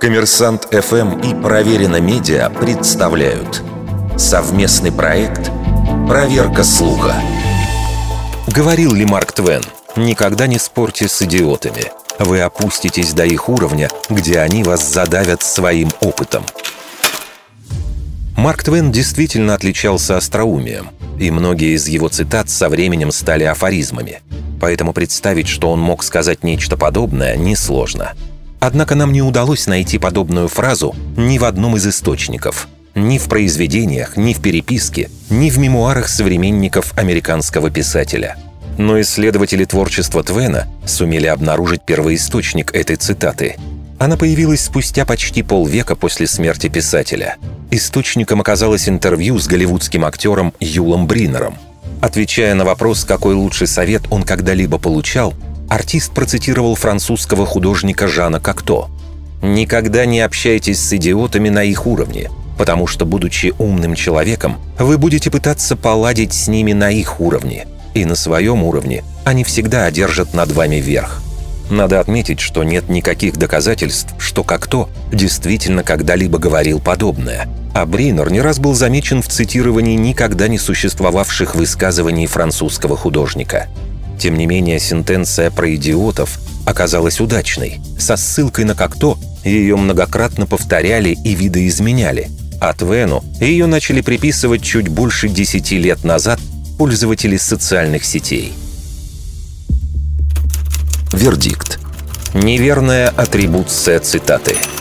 Коммерсант ФМ и Проверено Медиа представляют совместный проект «Проверка слуха». Говорил ли Марк Твен, никогда не спорьте с идиотами. Вы опуститесь до их уровня, где они вас задавят своим опытом. Марк Твен действительно отличался остроумием, и многие из его цитат со временем стали афоризмами. Поэтому представить, что он мог сказать нечто подобное, несложно. Однако нам не удалось найти подобную фразу ни в одном из источников. Ни в произведениях, ни в переписке, ни в мемуарах современников американского писателя. Но исследователи творчества Твена сумели обнаружить первоисточник этой цитаты. Она появилась спустя почти полвека после смерти писателя. Источником оказалось интервью с голливудским актером Юлом Бринером. Отвечая на вопрос, какой лучший совет он когда-либо получал, артист процитировал французского художника Жана Кокто. «Никогда не общайтесь с идиотами на их уровне, потому что, будучи умным человеком, вы будете пытаться поладить с ними на их уровне, и на своем уровне они всегда одержат над вами верх». Надо отметить, что нет никаких доказательств, что Кокто действительно когда-либо говорил подобное. А Бринер не раз был замечен в цитировании никогда не существовавших высказываний французского художника – тем не менее, сентенция про идиотов оказалась удачной. Со ссылкой на как-то ее многократно повторяли и видоизменяли. А Твену ее начали приписывать чуть больше десяти лет назад пользователи социальных сетей. Вердикт. Неверная атрибуция цитаты –